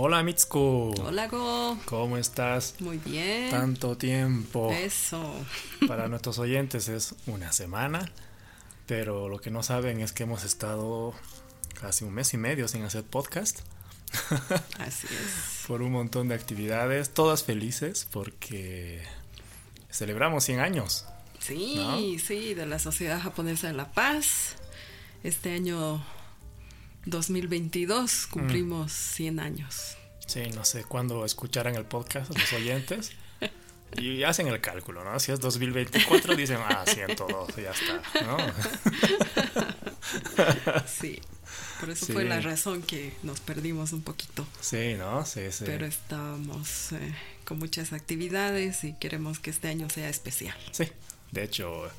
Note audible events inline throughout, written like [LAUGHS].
Hola Mitsuko. Hola Go. ¿Cómo estás? Muy bien. Tanto tiempo. Eso. [LAUGHS] Para nuestros oyentes es una semana, pero lo que no saben es que hemos estado casi un mes y medio sin hacer podcast. [LAUGHS] Así es. Por un montón de actividades, todas felices porque celebramos 100 años. Sí, sí, de la Sociedad Japonesa de la Paz. Este año 2022 cumplimos 100 años. Sí, no sé cuándo escucharán el podcast los oyentes. Y hacen el cálculo, ¿no? Si es 2024, dicen, ah, 102, ya está, ¿no? [LAUGHS] Sí, por eso fue la razón que nos perdimos un poquito. Sí, ¿no? Sí, sí. Pero estamos eh, con muchas actividades y queremos que este año sea especial. Sí, de hecho,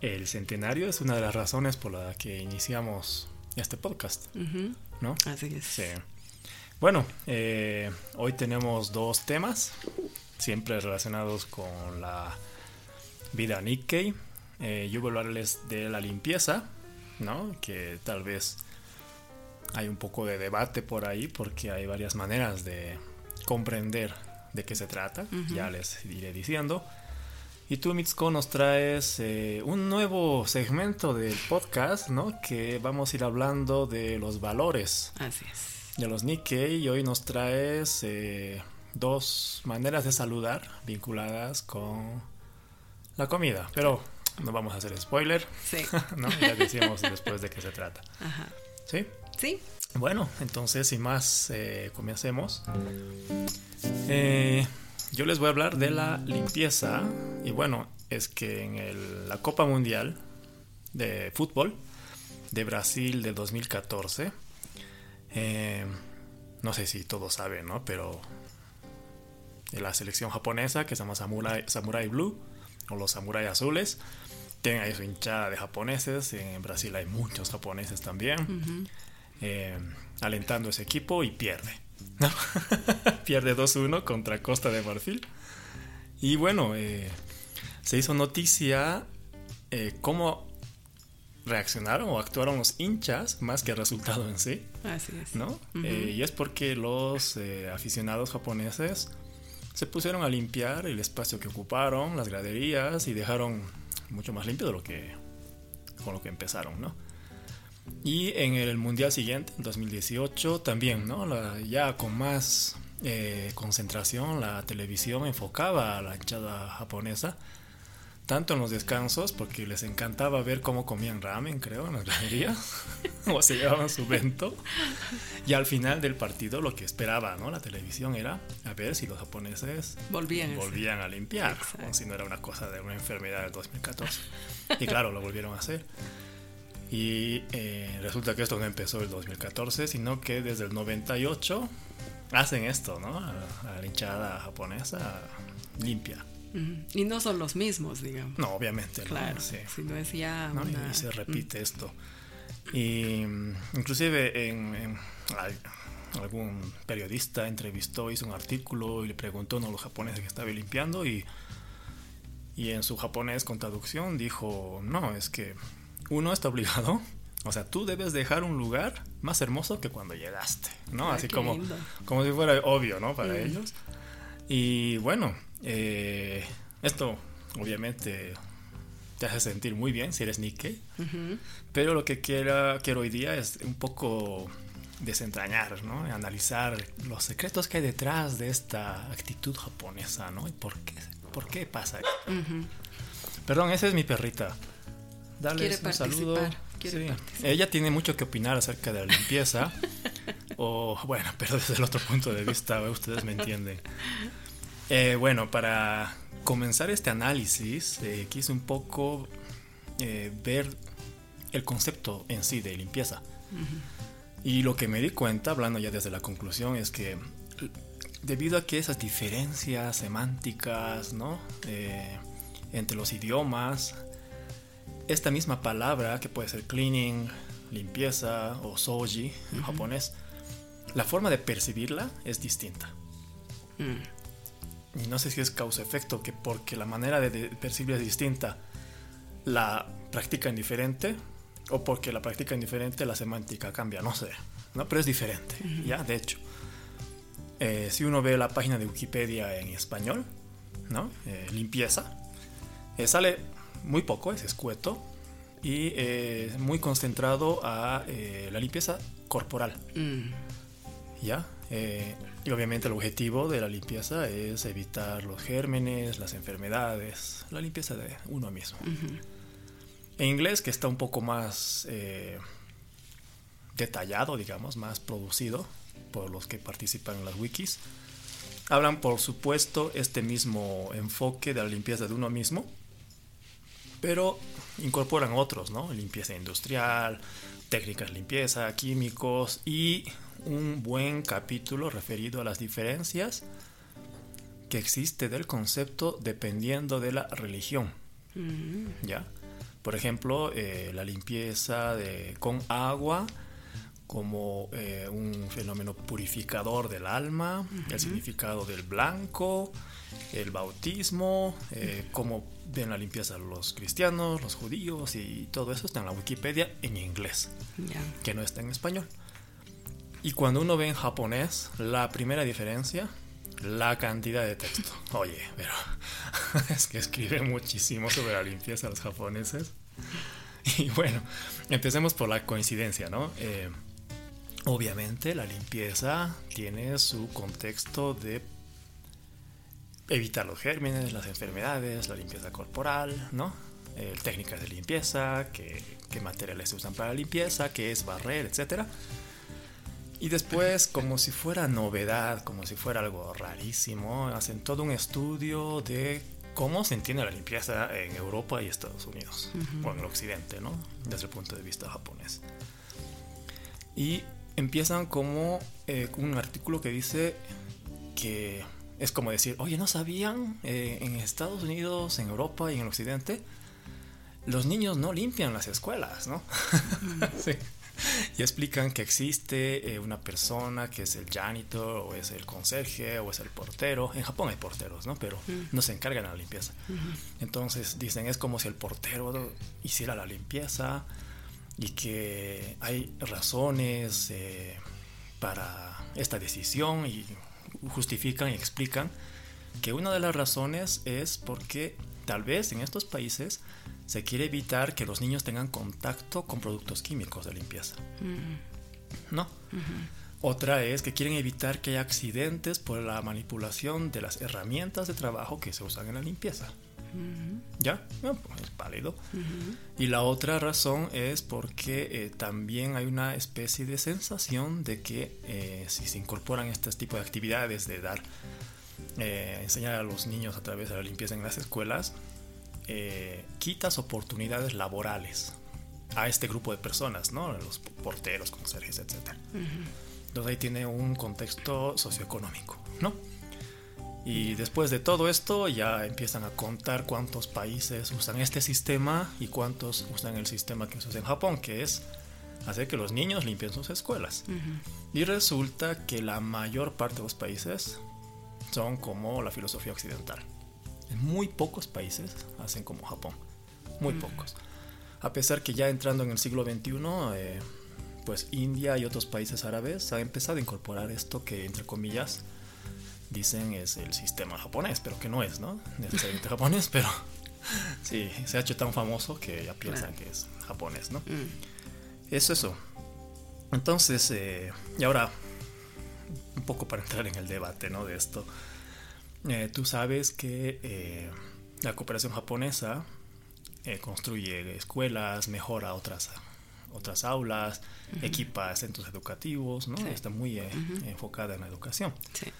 el centenario es una de las razones por la que iniciamos este podcast, ¿no? Así es. Sí. Bueno, eh, hoy tenemos dos temas, siempre relacionados con la vida Nikkei. Eh, yo voy a hablarles de la limpieza, ¿no? Que tal vez hay un poco de debate por ahí porque hay varias maneras de comprender de qué se trata, ya les iré diciendo. Y tú, Mitsuko, nos traes eh, un nuevo segmento del podcast, ¿no? Que vamos a ir hablando de los valores. Así es. De los Nikkei. Y hoy nos traes eh, dos maneras de saludar vinculadas con la comida. Pero no vamos a hacer spoiler. Sí. [LAUGHS] ¿no? Ya decimos después de qué se trata. Ajá. ¿Sí? Sí. Bueno, entonces, sin más, eh, comencemos. Eh yo les voy a hablar de la limpieza. Y bueno, es que en la Copa Mundial de Fútbol de Brasil del 2014, eh, no sé si todos saben, ¿no? Pero la selección japonesa, que se llama Samurai, Blue, o los Samurai Azules, tienen ahí su hinchada de japoneses. En Brasil hay muchos japoneses también, eh, alentando ese equipo y pierde. [LAUGHS] Pierde 2-1 contra Costa de Marfil. Y bueno, eh, se hizo noticia eh, cómo reaccionaron o actuaron los hinchas más que el resultado en sí. Así es. ¿no? Eh, y es porque los aficionados japoneses se pusieron a limpiar el espacio que ocuparon, las graderías y dejaron mucho más limpio de lo que con lo que empezaron, ¿no? Y en el mundial siguiente, en 2018, también, ¿no? ya con más eh, concentración, la televisión enfocaba a la hinchada japonesa, tanto en los descansos, porque les encantaba ver cómo comían ramen, creo, en las galerías, [LAUGHS] o se llevaban su vento. Y al final del partido, lo que esperaba, ¿no? La televisión era a ver si los japoneses volvían, volvían a limpiar, como si no era una cosa de una enfermedad del 2014. Y claro, lo volvieron a hacer. Y eh, resulta que esto no empezó el 2014, sino que desde el 98 hacen esto, ¿no? A, la hinchada japonesa limpia. Y no son los mismos, digamos. No, obviamente. Claro, sí. si no es ya y, se repite esto. Y mm, inclusive en, algún periodista entrevistó, hizo un artículo y le preguntó a uno de los japoneses que estaba limpiando y, y en su japonés con traducción dijo, no, es que uno está obligado. O sea, tú debes dejar un lugar más hermoso que cuando llegaste, ¿no? Ah, Así como, como si fuera obvio, ¿no? Para ellos. Y bueno, eh, esto obviamente te hace sentir muy bien si eres Nikkei. Pero lo que quiera, quiero hoy día es un poco desentrañar, ¿no? Analizar los secretos que hay detrás de esta actitud japonesa, ¿no? Y por qué, por qué pasa esto. Perdón, esa es mi perrita darles un saludo. Ella tiene mucho que opinar acerca de la limpieza. [LAUGHS] o bueno, pero desde el otro punto de vista, ustedes me entienden. Eh, bueno, para comenzar este análisis, eh, quise un poco eh, ver el concepto en sí de limpieza. Y lo que me di cuenta, hablando ya desde la conclusión, es que debido a que esas diferencias semánticas, ¿no? entre los idiomas, esta misma palabra, que puede ser cleaning, limpieza o soji en japonés, la forma de percibirla es distinta. Mm. Y no sé si es causa-efecto, que porque la manera de, percibir es distinta, la practica diferente, o porque la practica diferente, la semántica cambia, no sé. ¿no? Pero es diferente, ya, de hecho. eh, si uno ve la página de Wikipedia en español, ¿no? Eh, limpieza, eh, sale muy poco, es escueto y muy concentrado a la limpieza corporal. Mm. ¿Ya? y obviamente el objetivo de la limpieza es evitar los gérmenes, las enfermedades, la limpieza de uno mismo. En inglés, que está un poco más detallado, digamos, más producido, por los que participan en las wikis. Hablan, por supuesto, este mismo enfoque de la limpieza de uno mismo, pero incorporan otros, ¿no? Limpieza industrial, técnicas de limpieza, químicos y un buen capítulo referido a las diferencias que existe del concepto dependiendo de la religión. ¿Ya? Por ejemplo, eh, la limpieza de, con agua como eh, un fenómeno purificador del alma, el significado del blanco, el bautismo, eh, cómo ven la limpieza los cristianos, los judíos y todo eso está en la Wikipedia en inglés, que no está en español. Y cuando uno ve en japonés, la primera diferencia, la cantidad de texto. [LAUGHS] Oye, pero [LAUGHS] es que escriben muchísimo sobre la limpieza los japoneses. [LAUGHS] Y bueno, empecemos por la coincidencia, ¿no? Eh, Obviamente la limpieza tiene su contexto de evitar los gérmenes, las enfermedades, la limpieza corporal, ¿no? Eh, técnicas de limpieza, qué, materiales se usan para la limpieza, qué es barrer, etc. Y después, como si fuera novedad, como si fuera algo rarísimo, hacen todo un estudio de cómo se entiende la limpieza en Europa y Estados Unidos, o en el occidente, ¿no? Desde el punto de vista japonés. Y empiezan como eh, un artículo que dice que es como decir, oye, ¿no sabían eh, en Estados Unidos, en Europa y en el Occidente? Los niños no limpian las escuelas, ¿no? [LAUGHS] sí. Y explican que existe eh, una persona que es el janitor, o es el conserje, o es el portero. En Japón hay porteros, ¿no? Pero no se encargan de la limpieza. Entonces dicen, es como si el portero hiciera la limpieza y que hay razones eh, para esta decisión y justifican y explican que una de las razones es porque tal vez en estos países se quiere evitar que los niños tengan contacto con productos químicos de limpieza. Mm. ¿No? Otra es que quieren evitar que haya accidentes por la manipulación de las herramientas de trabajo que se usan en la limpieza. ¿Ya? pues es válido. Y la otra razón es porque eh, también hay una especie de sensación de que eh, si se incorporan este tipo de actividades de dar, eh, enseñar a los niños a través de la limpieza en las escuelas, quitas oportunidades laborales a este grupo de personas, ¿no? Los porteros, conserjes, etc. Entonces ahí tiene un contexto socioeconómico, ¿no? Y después de todo esto ya empiezan a contar cuántos países usan este sistema y cuántos usan el sistema que se usa en Japón, que es hacer que los niños limpien sus escuelas. Y resulta que la mayor parte de los países son como la filosofía occidental. En muy pocos países hacen como Japón. Muy pocos. A pesar que ya entrando en el siglo XXI, eh, pues India y otros países árabes han empezado a incorporar esto que, entre comillas, dicen es el sistema japonés, pero que no es, ¿no? Necesariamente japonés, [LAUGHS] pero sí, se ha hecho tan famoso que ya piensan que es japonés, ¿no? Mm. Es eso. Entonces, eh, y ahora, un poco para entrar en el debate, ¿no? De esto. Eh, tú sabes que eh, la cooperación japonesa construye escuelas, mejora otras otras aulas, equipa centros educativos, ¿no? Está muy enfocada en la educación. Sí.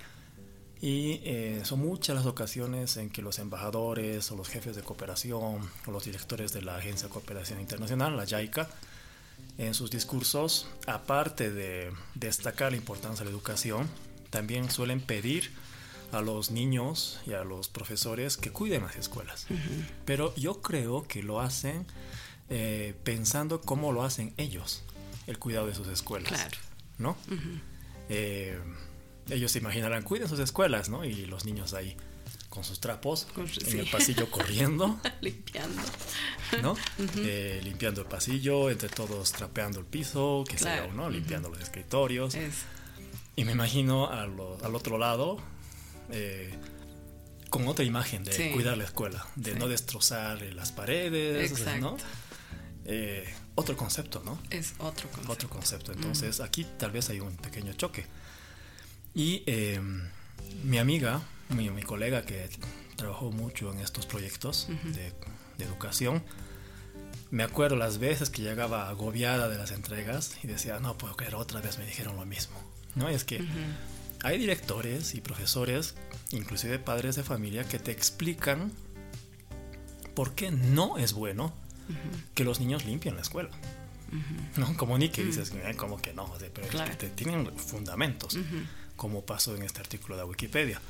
Y eh, son muchas las ocasiones en que los embajadores o los jefes de cooperación o los directores de la Agencia de Cooperación Internacional, la JICA, en sus discursos, aparte de destacar la importancia de la educación, también suelen pedir a los niños y a los profesores que cuiden las escuelas. Pero yo creo que lo hacen eh, pensando cómo lo hacen ellos, el cuidado de sus escuelas. Claro. ¿No? Ellos se imaginarán, cuiden sus escuelas, ¿no? Y los niños ahí con sus trapos en el pasillo [LAUGHS] corriendo. [LAUGHS] limpiando. ¿No? [LAUGHS] Eh, limpiando el pasillo, entre todos trapeando el piso, que sea, ¿no? Limpiando los escritorios. Y me imagino al otro lado eh, con otra imagen de cuidar la escuela, de no destrozar las paredes, ¿no? Eh, otro concepto, ¿no? Es otro concepto. Otro concepto. Entonces aquí tal vez hay un pequeño choque. Y em, mi amiga, mi, mi, colega que trabajó mucho en estos proyectos de, educación, me acuerdo las veces que llegaba agobiada de las entregas y decía, no puedo creer, otra vez me dijeron lo mismo. ¿No? es que hay directores y profesores, inclusive padres de familia, que te explican por qué no es bueno que los niños limpien la escuela. ¿No? Como ni que dices, como que no, pero tienen fundamentos, como pasó en este artículo de Wikipedia.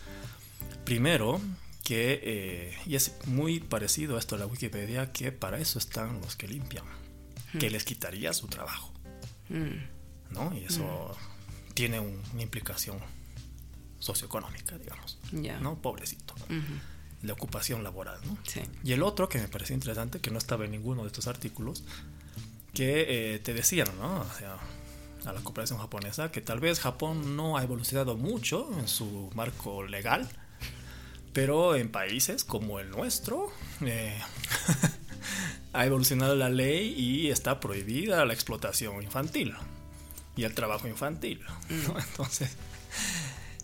Primero, que, eh, y es muy parecido a esto de la Wikipedia, que para eso están los que limpian, que les quitaría su trabajo. ¿No? Y eso tiene una implicación socioeconómica, digamos. ¿No? Pobrecito de ocupación laboral. ¿no? Y el otro que me pareció interesante, que no estaba en ninguno de estos artículos, que eh, te decían, ¿no? O sea, a la cooperación japonesa, que tal vez Japón no ha evolucionado mucho en su marco legal, pero en países como el nuestro eh, [LAUGHS] ha evolucionado la ley y está prohibida la explotación infantil y el trabajo infantil. Mm. [LAUGHS] Entonces,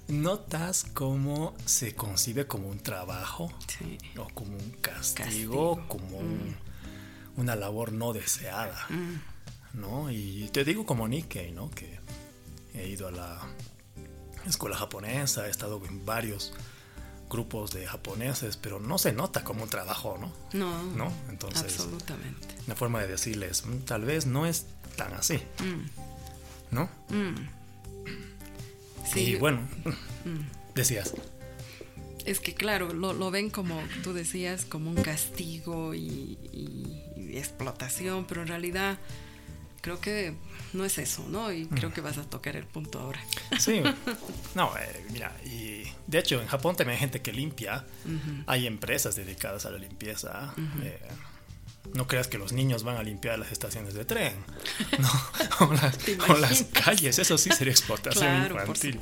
¿Notas cómo se concibe como un trabajo? O como un castigo, como mm. una labor no deseada. Mm. ¿No? Y te digo como Nikkei, ¿no? Que he ido a la escuela japonesa, he estado en varios grupos de japoneses, pero no se nota como un trabajo, ¿no? No. ¿No? Entonces, absolutamente. Una forma de decirles, mm, tal vez no es tan así. ¿No? Y bueno, mm. decías. Es que claro, lo, ven como tú decías, como un castigo y, explotación, pero en realidad creo que no es eso, ¿no? Y creo mm. que vas a tocar el punto ahora. Sí, [LAUGHS] no, eh, mira, y de hecho en Japón también hay gente que limpia, hay empresas dedicadas a la limpieza. No creas que los niños van a limpiar las estaciones de tren, [LAUGHS] ¿no? [LAUGHS] o, las, calles, eso sí sería explotación infantil.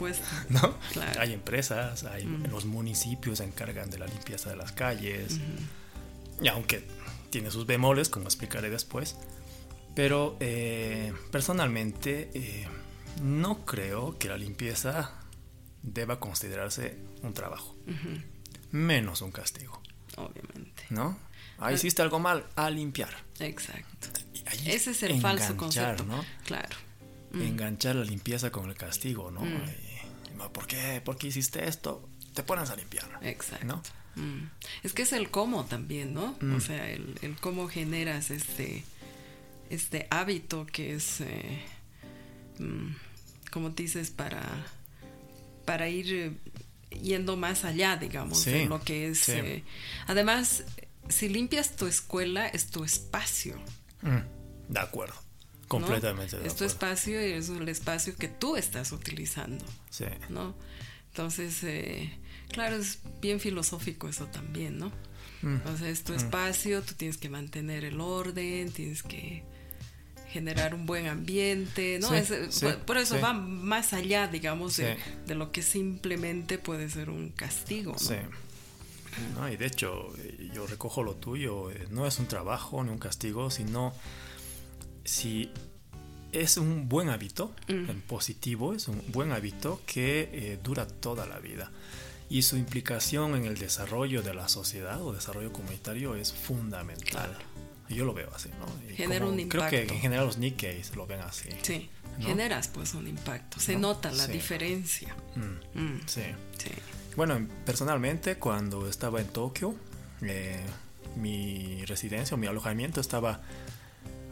¿no? Hay empresas, hay, los municipios se encargan de la limpieza de las calles, y aunque tiene sus bemoles, como explicaré después, pero eh, personalmente eh, no creo que la limpieza deba considerarse un trabajo, menos un castigo. Obviamente. ¿No? Ah, hiciste algo mal, a limpiar. Exacto. Ese es el falso concepto. ¿no? Claro. Mm. Enganchar la limpieza con el castigo, ¿no? Mm. ¿Por qué? ¿Por qué hiciste esto? Te pones a limpiar. Exacto. ¿no? Mm. Es que es el cómo también, ¿no? O sea, el, cómo generas este, este hábito que es, eh, como dices, para, para ir eh, yendo más allá, digamos, de lo que es. Eh, además, si limpias tu escuela, es tu espacio. Mm, de acuerdo. Completamente Es tu espacio y es el espacio que tú estás utilizando. Sí. ¿No? Entonces, eh, claro, es bien filosófico eso también, ¿no? Mm. O sea, es tu mm. espacio, tú tienes que mantener el orden, tienes que generar un buen ambiente, ¿no? por, eso va más allá, digamos, de, de, lo que simplemente puede ser un castigo, ¿no? Sí. ¿no? Y de hecho, yo recojo lo tuyo, eh, no es un trabajo ni un castigo, sino si es un buen hábito, mm. en positivo, es un buen hábito que eh, dura toda la vida. Y su implicación en el desarrollo de la sociedad o desarrollo comunitario es fundamental. Yo lo veo así, ¿no? Genera un impacto. Creo que en general los Nikkeis lo ven así. Sí, generas pues un impacto. Se nota la diferencia. Mm. Mm. Sí. sí. Bueno, personalmente cuando estaba en Tokio, eh, mi residencia o mi alojamiento estaba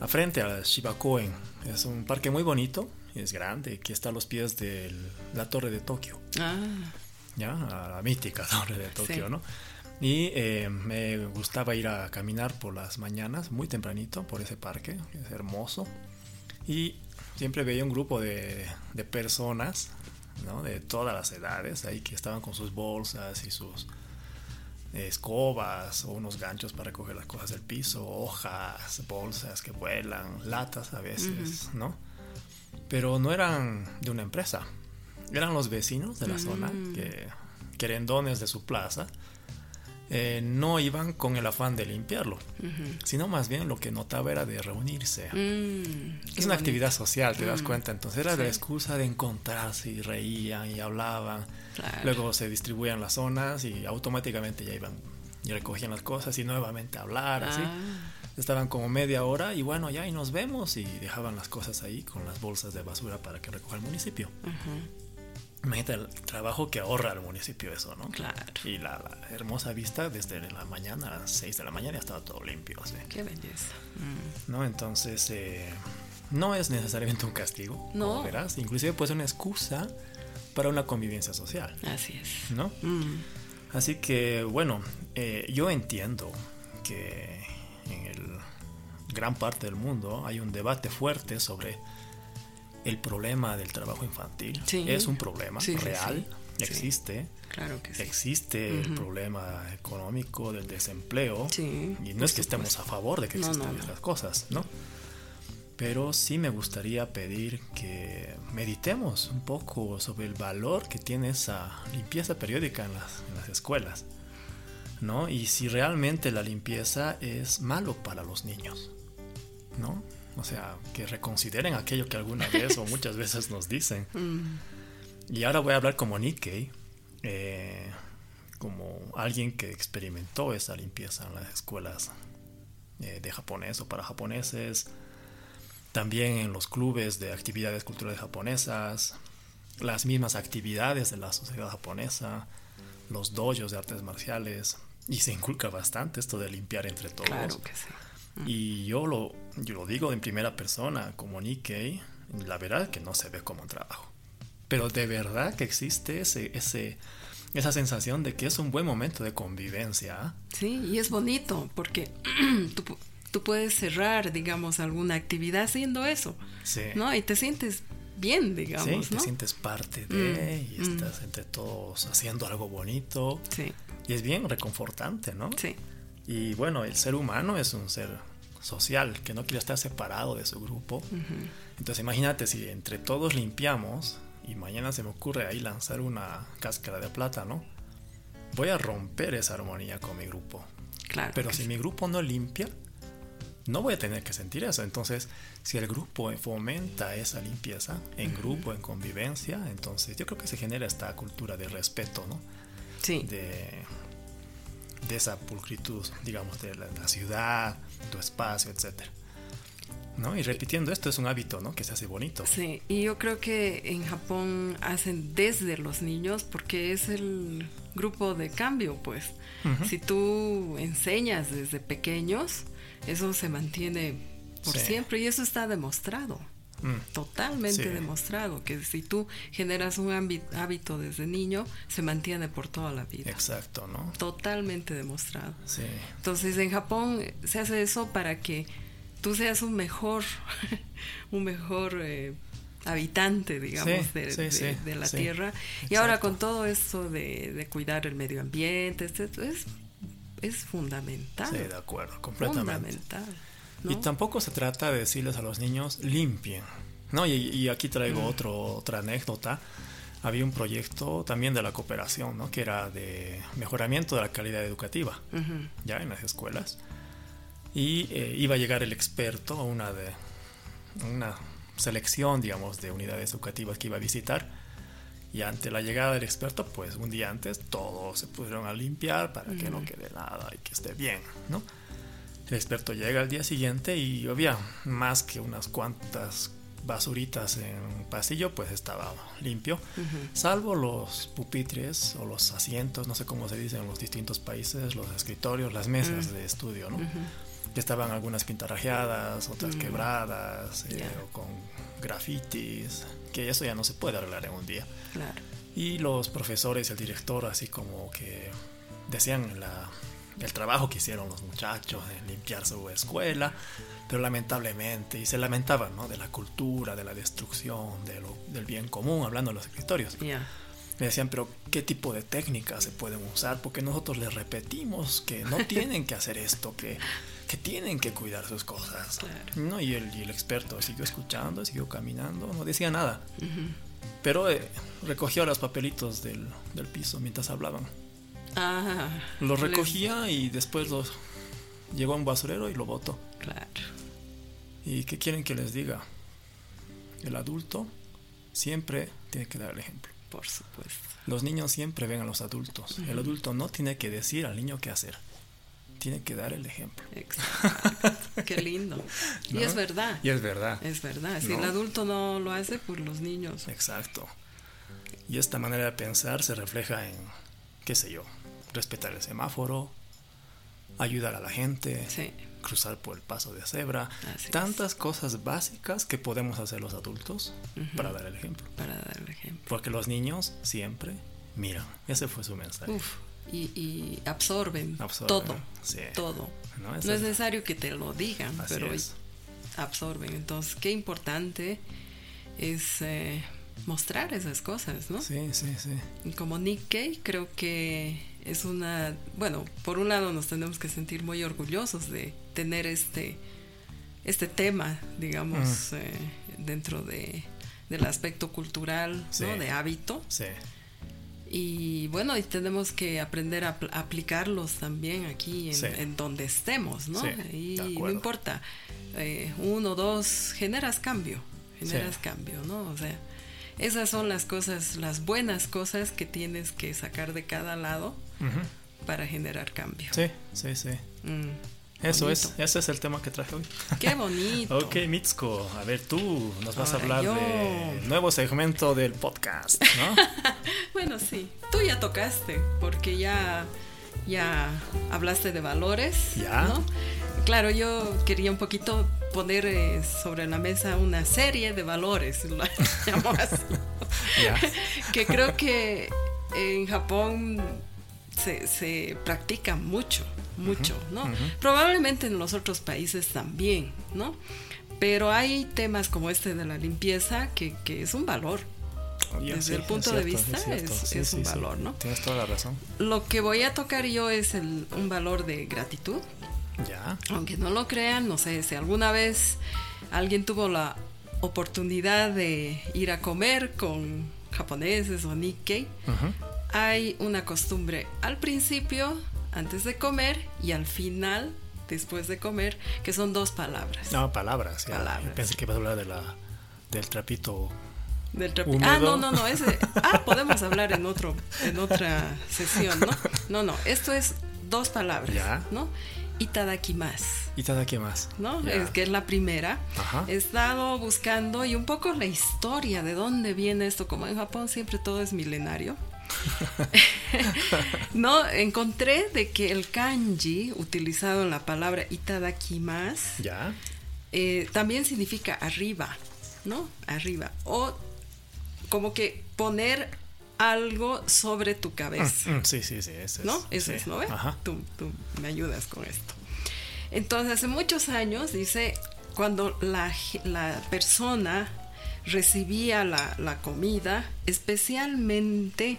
a frente a Shibakoen. Es un parque muy bonito, es grande, que está a los pies de la torre de Tokio. Ah. Ya, a la mítica [LAUGHS] torre de Tokio, ¿no? Y eh, me gustaba ir a caminar por las mañanas, muy tempranito, por ese parque, es hermoso. Y siempre veía un grupo de, de personas de todas las edades, ahí que estaban con sus bolsas y sus escobas o unos ganchos para recoger las cosas del piso, hojas, bolsas que vuelan, latas a veces, ¿no? Pero no eran de una empresa, eran los vecinos de la zona, mm. que querendones de su plaza, eh, no iban con el afán de limpiarlo, sino más bien lo que notaba era de reunirse. Mm, es una actividad social, te das mm, cuenta. Entonces era la excusa de encontrarse y reían y hablaban. Luego se distribuían las zonas y automáticamente ya iban y recogían las cosas y nuevamente hablar, así. Ah. Estaban como media hora y bueno, ya y nos vemos y dejaban las cosas ahí con las bolsas de basura para que recoja el municipio. Imagínate el trabajo que ahorra el municipio eso, ¿no? Claro. Y la, hermosa vista desde la mañana a las 6 de la mañana ya estaba todo limpio. ¿sí? Qué belleza. Mm. ¿No? Entonces, eh, no es necesariamente un castigo, no. verás. Inclusive puede ser una excusa para una convivencia social. Así es. ¿No? Mm. Así que, bueno, eh, yo entiendo que en el gran parte del mundo hay un debate fuerte sobre el problema del trabajo infantil es un problema real, existe. Claro que Existe el problema económico del desempleo. y no es que estemos a favor de que existan esas cosas, ¿no? Pero sí me gustaría pedir que meditemos un poco sobre el valor que tiene esa limpieza periódica en las, en las escuelas, ¿no? Y si realmente la limpieza es malo para los niños, ¿no? O sea, que reconsideren aquello que alguna vez o muchas veces nos dicen. [LAUGHS] Mm. Y ahora voy a hablar como Nikkei, eh, como alguien que experimentó esa limpieza en las escuelas eh, de japonés o para japoneses, también en los clubes de actividades culturales japonesas, las mismas actividades de la sociedad japonesa, los dojos de artes marciales, y se inculca bastante esto de limpiar entre todos. Claro que sí. Y yo lo, yo lo digo en primera persona, como Nikkei, la verdad es que no se ve como un trabajo. Pero de verdad que existe ese, ese, esa sensación de que es un buen momento de convivencia. Sí, y es bonito porque [CLEARS THROAT] tú, tú, puedes cerrar, digamos, alguna actividad haciendo eso. Sí. ¿No? Y te sientes bien, digamos. Sí, te sientes parte de, mm, y mm. estás entre todos haciendo algo bonito. Sí. Y es bien reconfortante, ¿no? Sí. Y bueno, el ser humano es un ser social que no quiere estar separado de su grupo. Entonces imagínate si entre todos limpiamos y mañana se me ocurre ahí lanzar una cáscara de plátano, voy a romper esa armonía con mi grupo. Claro Pero si mi grupo no limpia, no voy a tener que sentir eso. Entonces, si el grupo fomenta esa limpieza en grupo, en convivencia, entonces yo creo que se genera esta cultura de respeto, ¿no? Sí. De, de esa pulcritud, digamos, de la, ciudad, tu espacio, etcétera. ¿No? Y repitiendo esto es un hábito, ¿no? Que se hace bonito. Sí, y yo creo que en Japón hacen desde los niños porque es el grupo de cambio, pues. Si tú enseñas desde pequeños, eso se mantiene por siempre y eso está demostrado. Mm. Totalmente demostrado que si tú generas un hábito desde niño, se mantiene por toda la vida. Exacto, ¿no? Totalmente demostrado. Sí. Entonces en Japón se hace eso para que tú seas un mejor, [LAUGHS] un mejor eh, habitante, digamos, de, la tierra. Y ahora con todo esto de, cuidar el medio ambiente, es, es fundamental. Sí, de acuerdo, completamente. Fundamental. Y tampoco se trata de decirles a los niños limpien. ¿no? Y, aquí traigo mm. otro, otra anécdota. Había un proyecto también de la cooperación, ¿no? que era de mejoramiento de la calidad educativa, ya en las escuelas. Y eh, iba a llegar el experto a una, de, una selección, digamos, de unidades educativas que iba a visitar. Y ante la llegada del experto, pues un día antes todos se pusieron a limpiar para que no quede nada y que esté bien, ¿no? El experto llega al día siguiente y había más que unas cuantas basuritas en un pasillo, pues estaba limpio, salvo los pupitres o los asientos, no sé cómo se dice en los distintos países, los escritorios, las mesas de estudio, ¿no? Que estaban algunas pintarrajeadas, otras quebradas, eh, o con grafitis, que eso ya no se puede arreglar en un día. Y los profesores y el director así como que decían la el trabajo que hicieron los muchachos en limpiar su escuela, pero lamentablemente, y se lamentaban ¿no? de la cultura, de la destrucción, de lo, del bien común, hablando de los escritorios. Me decían, pero ¿qué tipo de técnicas se pueden usar? Porque nosotros les repetimos que no [LAUGHS] tienen que hacer esto, que, que tienen que cuidar sus cosas. ¿no? Y, el, y, el, experto siguió escuchando, siguió caminando, no decía nada. Pero eh, recogía los papelitos del, del piso mientras hablaban. Ah, los recogía y después los llegó a un basurero y lo botó. Claro. ¿Y qué quieren que les diga? El adulto siempre tiene que dar el ejemplo. Por supuesto. Los niños siempre ven a los adultos. El adulto no tiene que decir al niño qué hacer. Tiene que dar el ejemplo. Exacto. qué lindo. [LAUGHS] Y es verdad. Y es verdad. Es verdad. Si el adulto no lo hace, pues los niños. Exacto. Y esta manera de pensar se refleja en, qué sé yo, respetar el semáforo, ayudar a la gente, cruzar por el paso de cebra, tantas cosas básicas que podemos hacer los adultos para dar el ejemplo. Para dar el ejemplo. Porque los niños siempre miran. Ese fue su mensaje. Uf, y, absorben, todo. Todo. No, es necesario que te lo digan, pero absorben. Entonces, qué importante es eh, mostrar esas cosas, ¿no? Sí, sí, sí. Y como Nick Kay, creo que es una, bueno, por un lado nos tenemos que sentir muy orgullosos de tener este, este tema, digamos, eh, dentro de, del aspecto cultural, ¿no? De hábito. Sí. Y bueno, y tenemos que aprender a, aplicarlos también aquí en, donde estemos, ¿no? y no importa, eh, uno, dos, generas cambio, generas cambio, ¿no? O sea, esas son las cosas, las buenas cosas que tienes que sacar de cada lado para generar cambio. Sí, sí, sí. Mm, Eso es, ese es el tema que traje hoy. Qué bonito. ok, Mitsuko, a ver, tú nos vas a hablar del nuevo segmento del podcast, ¿no? [LAUGHS] bueno, sí, tú ya tocaste, porque ya, ya hablaste de valores, ¿Ya? ¿no? Claro, yo quería un poquito poner eh, sobre la mesa una serie de valores, [LAUGHS] lo llamo así. que creo que en Japón se, practica mucho, mucho, ¿no? Probablemente en los otros países también, ¿no? Pero hay temas como este de la limpieza que, es un valor. Desde el punto de vista es, un valor, ¿no? Tienes toda la razón. Lo que voy a tocar yo es el, un valor de gratitud, aunque no lo crean, no sé, si alguna vez alguien tuvo la oportunidad de ir a comer con japoneses o Nikkei, hay una costumbre al principio, antes de comer, y al final, después de comer, que son dos palabras. No, palabras. pensé que ibas a hablar de la, del trapito del trapito. Ah, no, no, no, ese. Ah, podemos hablar en otro, en otra sesión, ¿no? No, no, esto es dos palabras, ¿Ya? ¿no? Itadakimasu. Itadakimasu. ¿No? Es que es la primera. He estado buscando y un poco la historia de dónde viene esto. Como en Japón siempre todo es milenario. [LAUGHS] no, encontré de que el kanji utilizado en la palabra itadakimasu ¿Ya? Eh, también significa arriba, ¿no? Arriba. O como que poner algo sobre tu cabeza. Mm, mm, sí, sí, sí. ¿No? Eso es, ¿no? Tú, tú me ayudas con esto. Entonces, hace muchos años, dice, cuando la, la persona recibía la, la, comida, especialmente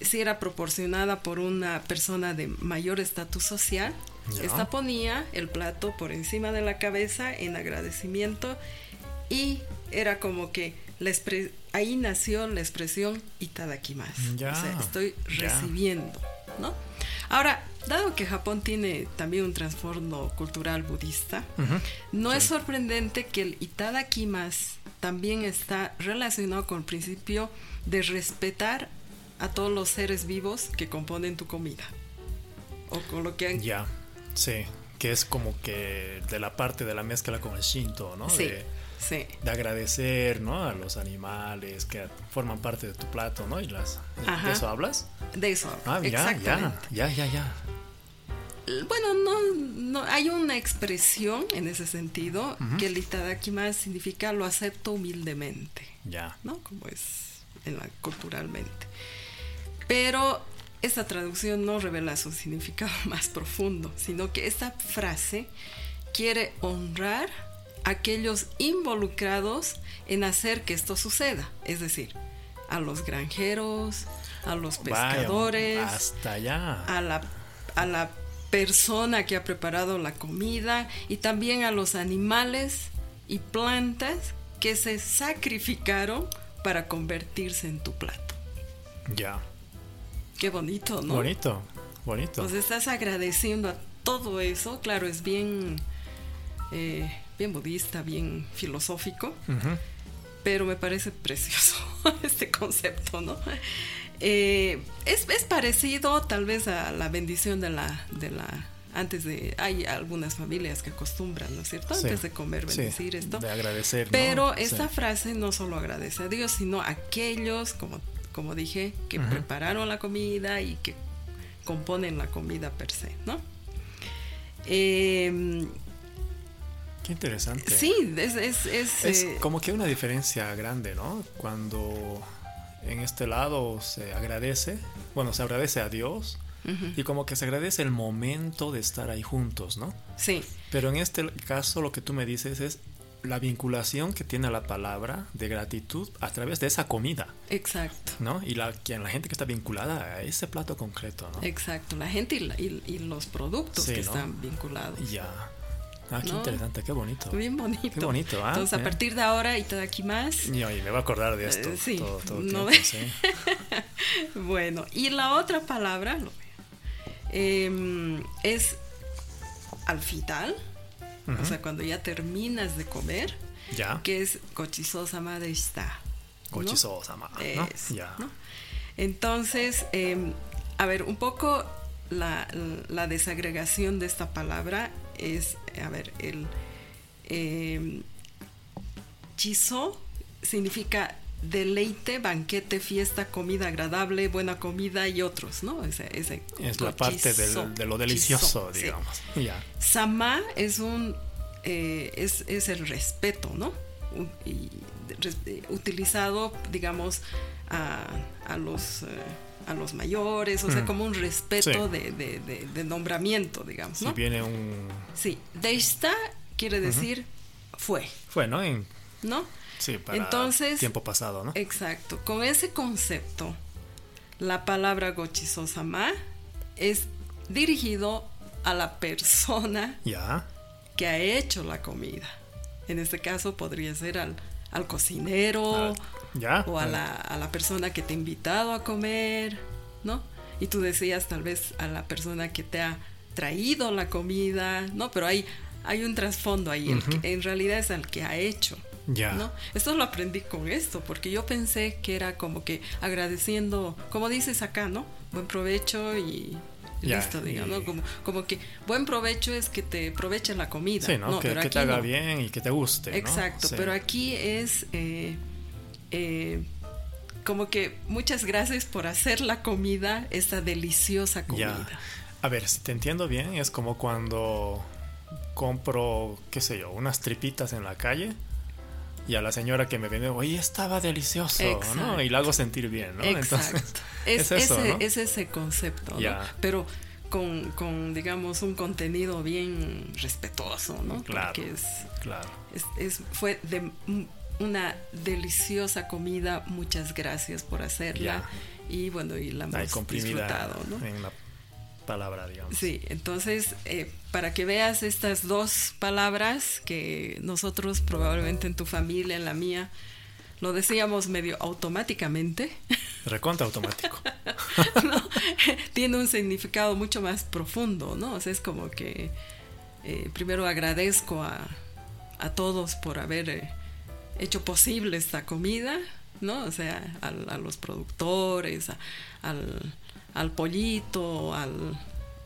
si era proporcionada por una persona de mayor estatus social, esta ponía el plato por encima de la cabeza en agradecimiento y era como que la ahí nació la expresión itadakimasu. O sea, estoy recibiendo, ¿no? Ahora, dado que Japón tiene también un trasfondo cultural budista, no es sorprendente que el itadakimasu también está relacionado con el principio de respetar a todos los seres vivos que componen tu comida. O con lo que Ya, sí, que es como que de la parte de la mezcla con el Shinto, ¿no? Sí. De agradecer, ¿no? A los animales que forman parte de tu plato, ¿no? Y las, ¿De eso hablas? De eso. Ah, ya, ya, ya, ya, ya. Bueno, no, no, hay una expresión en ese sentido que el itadakimasu significa lo acepto humildemente. Ya. ¿No? Como es en la, culturalmente. Pero esta traducción no revela su significado [LAUGHS] más profundo, sino que esta frase quiere honrar aquellos involucrados en hacer que esto suceda, es decir, a los granjeros, a los pescadores, hasta allá. A la, a la persona que ha preparado la comida y también a los animales y plantas que se sacrificaron para convertirse en tu plato. Ya. Qué bonito, ¿no? Bonito, bonito. Pues estás agradeciendo a todo eso. Claro, es bien, eh, bien budista, bien filosófico. Pero me parece precioso [LAUGHS] este concepto, ¿no? Eh, es, es, parecido tal vez a la bendición de la, de la antes de hay algunas familias que acostumbran, ¿no es cierto? Antes de comer bendecir esto. De agradecer. Pero esta frase no solo agradece a Dios, sino a aquellos, como, como dije, que prepararon la comida y que componen la comida per se, ¿no? Em, Qué interesante. Sí, es... Es, es, es eh, como que una diferencia grande, ¿no? Cuando en este lado se agradece, bueno, se agradece a Dios y como que se agradece el momento de estar ahí juntos, ¿no? Sí. Pero en este caso lo que tú me dices es la vinculación que tiene la palabra de gratitud a través de esa comida. Exacto. ¿No? Y la, la gente que está vinculada a ese plato concreto, ¿no? Exacto, la gente y, los productos que están vinculados. Ya. Ah, qué interesante, qué bonito. Bien bonito. Qué bonito, ¿ah? Entonces, a partir de ahora y todo aquí más. Y, me voy a acordar de esto. Eh, sí. Todo, todo no [LAUGHS] bueno, y la otra palabra, Em, es al final, o sea, cuando ya terminas de comer, ya. que es gochisosa de está. Gochisosa ¿no? Ya. Entonces, em, a ver, un poco la, la, desagregación de esta palabra es, a ver, el eh, chiso significa deleite, banquete, fiesta, comida agradable, buena comida y otros, ¿no? Ese, ese es la parte de lo delicioso, digamos. Sama es un eh, es, es, el respeto, ¿no? Y, eh, utilizado, digamos, a, a los eh, a los mayores, o sea, mm. como un respeto de, de, de, nombramiento, digamos, ¿no? Si viene un... Sí, de esta quiere decir fue. Fue, ¿no? ¿No? Sí, para Entonces, tiempo pasado, ¿no? Exacto. Con ese concepto, la palabra ma es dirigido a la persona que ha hecho la comida. En este caso podría ser al, al cocinero ah, o a la, a la, persona que te ha invitado a comer, ¿no? Y tú decías tal vez a la persona que te ha traído la comida, ¿no? Pero hay, hay un trasfondo ahí, en realidad es al que ha hecho. Ya. ¿no? Esto lo aprendí con esto, porque yo pensé que era como que agradeciendo, como dices acá, ¿no? Buen provecho y listo, digamos, como, como que buen provecho es que te aproveche la comida. Sí, ¿no? que, te haga bien y que te guste. Exacto, pero aquí es eh, eh, como que muchas gracias por hacer la comida, esta deliciosa comida. A ver, si te entiendo bien, es como cuando compro, qué sé yo, unas tripitas en la calle y a la señora que me vende, oye, estaba delicioso, ¿no? Y la hago sentir bien, ¿no? Entonces, [LAUGHS] es, ese, es ese concepto, ¿no? Pero con, con, digamos, un contenido bien respetuoso, ¿no? Claro, Porque es, claro. Es, fue de una deliciosa comida, muchas gracias por hacerla. Y bueno, y la hemos disfrutado, ¿no? palabra, digamos. Sí, entonces, eh, para que veas estas dos palabras que nosotros probablemente en tu familia, en la mía, lo decíamos medio automáticamente. [LAUGHS] Recontra automático. [LAUGHS] tiene un significado mucho más profundo, ¿no? O sea, es como que eh, primero agradezco a, a, todos por haber eh, hecho posible esta comida, ¿no? O sea, a, los productores, al, al pollito, al,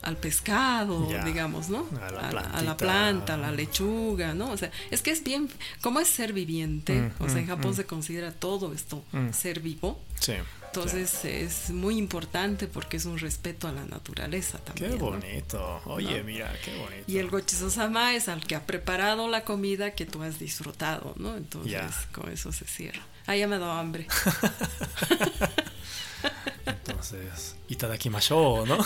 al pescado, digamos, ¿no? A la, a, la, planta, a la lechuga, ¿no? O sea, es que es bien, como es ser viviente, mm, o sea, en mm, Japón mm. se considera todo esto ser vivo. Sí. Entonces es muy importante porque es un respeto a la naturaleza también. Qué bonito. Oye, mira, qué bonito. Y el gochizo-sama es al que ha preparado la comida que tú has disfrutado, ¿no? Entonces con eso se cierra. Ah, ya me ha dado hambre. [LAUGHS] [LAUGHS] Entonces, itadakimashou, ¿no? [LAUGHS]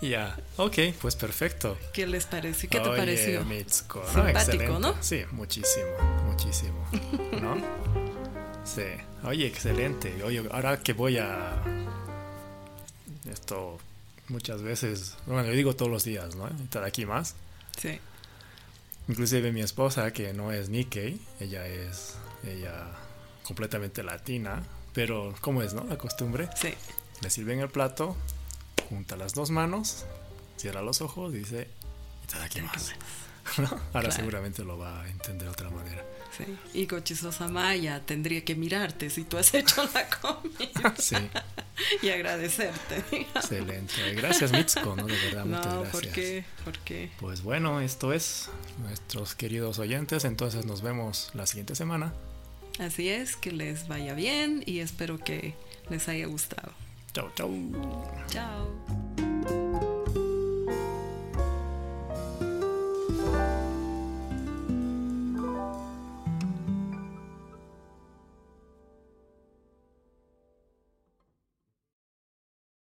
[LAUGHS] ya, ok, pues perfecto. ¿Qué les pareció? ¿Qué te pareció? Mitsuko, ¿no? Simpático, ¿no? Sí, muchísimo, muchísimo, ¿no? [LAUGHS] Sí, oye, excelente. Oye, ahora que voy a... Esto muchas veces, bueno, yo digo todos los días, ¿no? más Sí. Inclusive mi esposa, que no es Nikkei, ella es, ella completamente latina, pero ¿cómo es, no? La costumbre. Sí. Le sirven el plato, junta las dos manos, cierra los ojos, dice, más. [LAUGHS] Ahora seguramente lo va a entender de otra manera. Sí. Y Gochisosa Maya tendría que mirarte si tú has [LAUGHS] hecho la comida. sí. [LAUGHS] y agradecerte. Excelente. Gracias, Mitsuko, ¿no? De verdad, muchas gracias. ¿por qué? ¿Por qué? Pues bueno, esto es nuestros queridos oyentes. Entonces nos vemos la siguiente semana. Así es, que les vaya bien y espero que les haya gustado. Chao, chao. Chao.